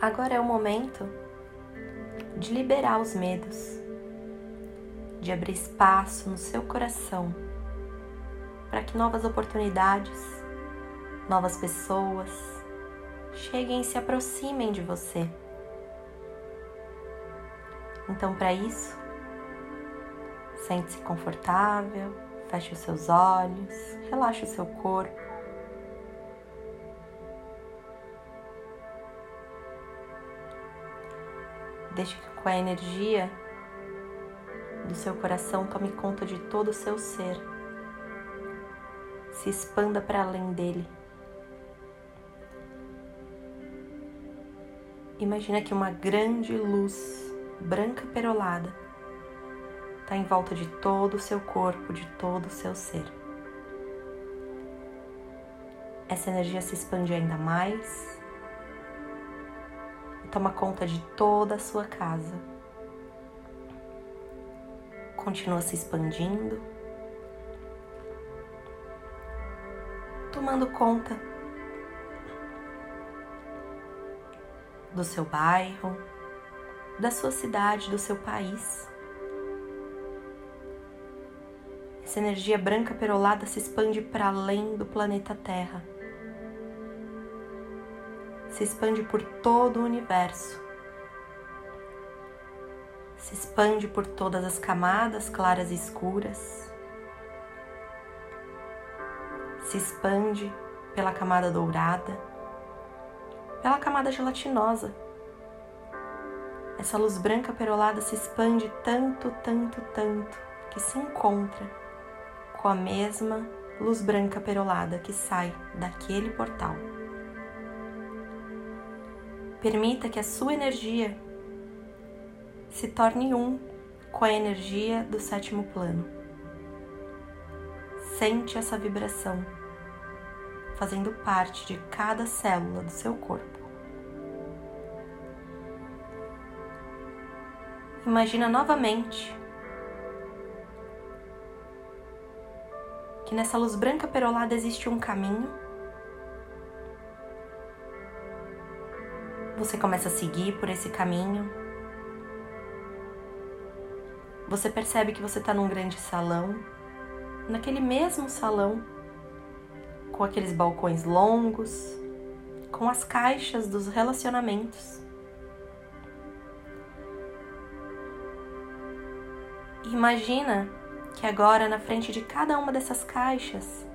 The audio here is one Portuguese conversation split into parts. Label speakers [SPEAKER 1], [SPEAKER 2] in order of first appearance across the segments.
[SPEAKER 1] Agora é o momento de liberar os medos, de abrir espaço no seu coração para que novas oportunidades, novas pessoas cheguem e se aproximem de você. Então, para isso, sente-se confortável, feche os seus olhos, relaxe o seu corpo. Deixe que com a energia do seu coração tome conta de todo o seu ser. Se expanda para além dele. Imagina que uma grande luz branca perolada está em volta de todo o seu corpo, de todo o seu ser. Essa energia se expande ainda mais toma conta de toda a sua casa. Continua se expandindo, tomando conta do seu bairro, da sua cidade, do seu país. Essa energia branca perolada se expande para além do planeta Terra se expande por todo o universo. Se expande por todas as camadas claras e escuras. Se expande pela camada dourada, pela camada gelatinosa. Essa luz branca perolada se expande tanto, tanto, tanto que se encontra com a mesma luz branca perolada que sai daquele portal. Permita que a sua energia se torne um com a energia do sétimo plano. Sente essa vibração fazendo parte de cada célula do seu corpo. Imagina novamente que nessa luz branca perolada existe um caminho você começa a seguir por esse caminho. Você percebe que você está num grande salão, naquele mesmo salão, com aqueles balcões longos, com as caixas dos relacionamentos. Imagina que agora na frente de cada uma dessas caixas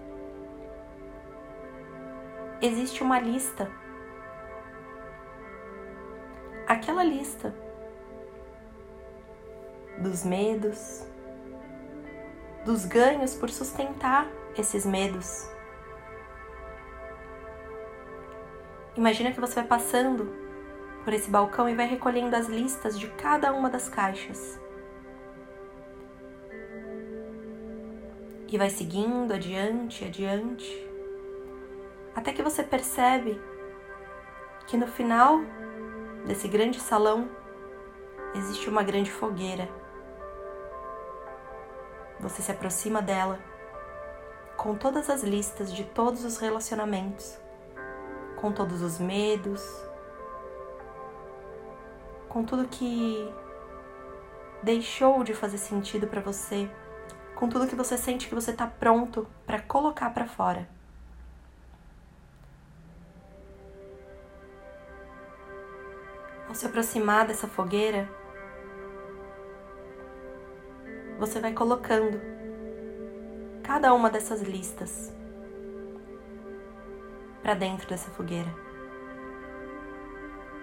[SPEAKER 1] existe uma lista aquela lista dos medos, dos ganhos por sustentar esses medos. Imagina que você vai passando por esse balcão e vai recolhendo as listas de cada uma das caixas. E vai seguindo adiante, adiante, até que você percebe que no final desse grande salão existe uma grande fogueira. Você se aproxima dela com todas as listas de todos os relacionamentos, com todos os medos, com tudo que deixou de fazer sentido para você, com tudo que você sente que você está pronto para colocar para fora. Ao se aproximar dessa fogueira, você vai colocando cada uma dessas listas para dentro dessa fogueira.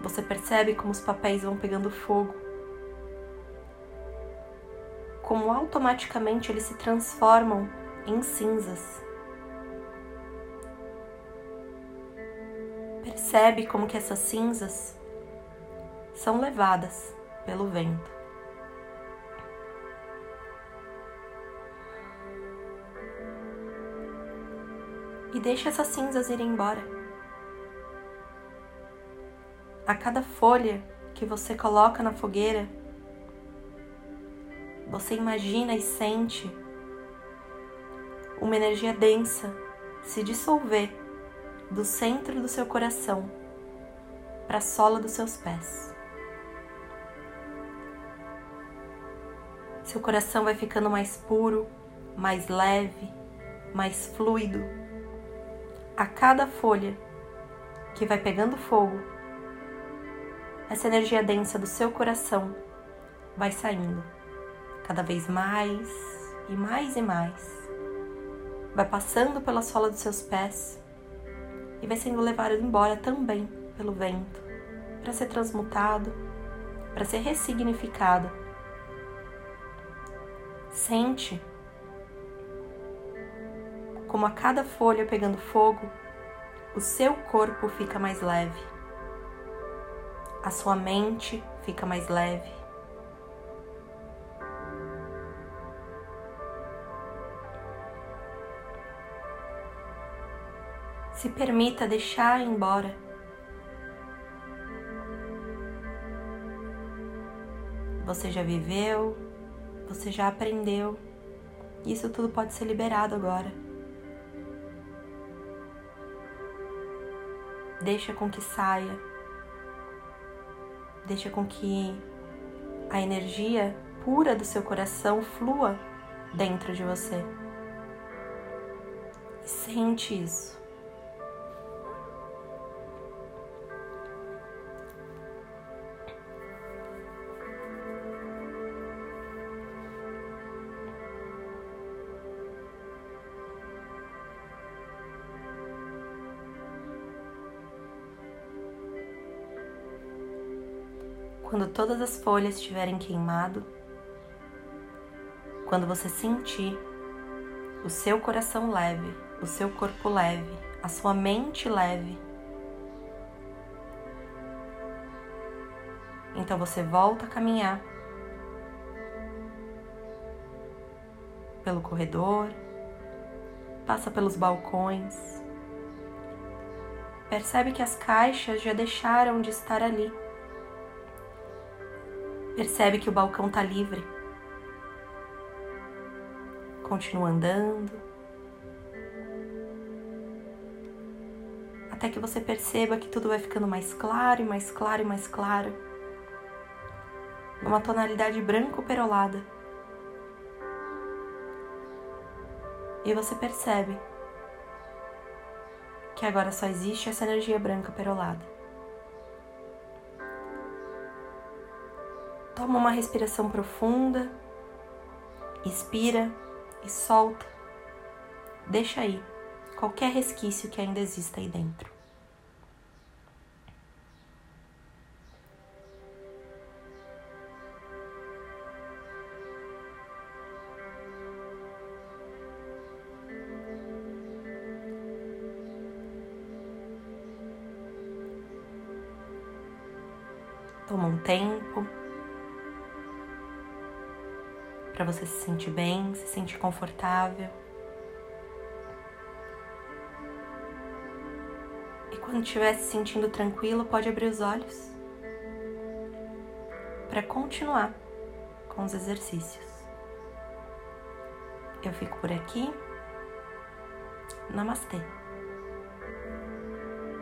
[SPEAKER 1] Você percebe como os papéis vão pegando fogo, como automaticamente eles se transformam em cinzas. Percebe como que essas cinzas são levadas pelo vento. E deixa essas cinzas irem embora. A cada folha que você coloca na fogueira, você imagina e sente uma energia densa se dissolver do centro do seu coração para a sola dos seus pés. Seu coração vai ficando mais puro, mais leve, mais fluido. A cada folha que vai pegando fogo, essa energia densa do seu coração vai saindo cada vez mais e mais e mais. Vai passando pela sola dos seus pés e vai sendo levado embora também pelo vento para ser transmutado, para ser ressignificado. Sente como a cada folha pegando fogo, o seu corpo fica mais leve, a sua mente fica mais leve. Se permita deixar embora. Você já viveu, você já aprendeu. Isso tudo pode ser liberado agora. Deixa com que saia. Deixa com que a energia pura do seu coração flua dentro de você. Sente isso. Quando todas as folhas estiverem queimado, quando você sentir o seu coração leve, o seu corpo leve, a sua mente leve, então você volta a caminhar pelo corredor, passa pelos balcões, percebe que as caixas já deixaram de estar ali Percebe que o balcão está livre. Continua andando. Até que você perceba que tudo vai ficando mais claro e mais claro e mais claro. Numa tonalidade branco perolada. E você percebe que agora só existe essa energia branca perolada. Toma uma respiração profunda, expira e solta. Deixa aí qualquer resquício que ainda exista aí dentro. Toma um tempo para você se sentir bem, se sentir confortável. E quando estiver se sentindo tranquilo, pode abrir os olhos para continuar com os exercícios. Eu fico por aqui. Namastê.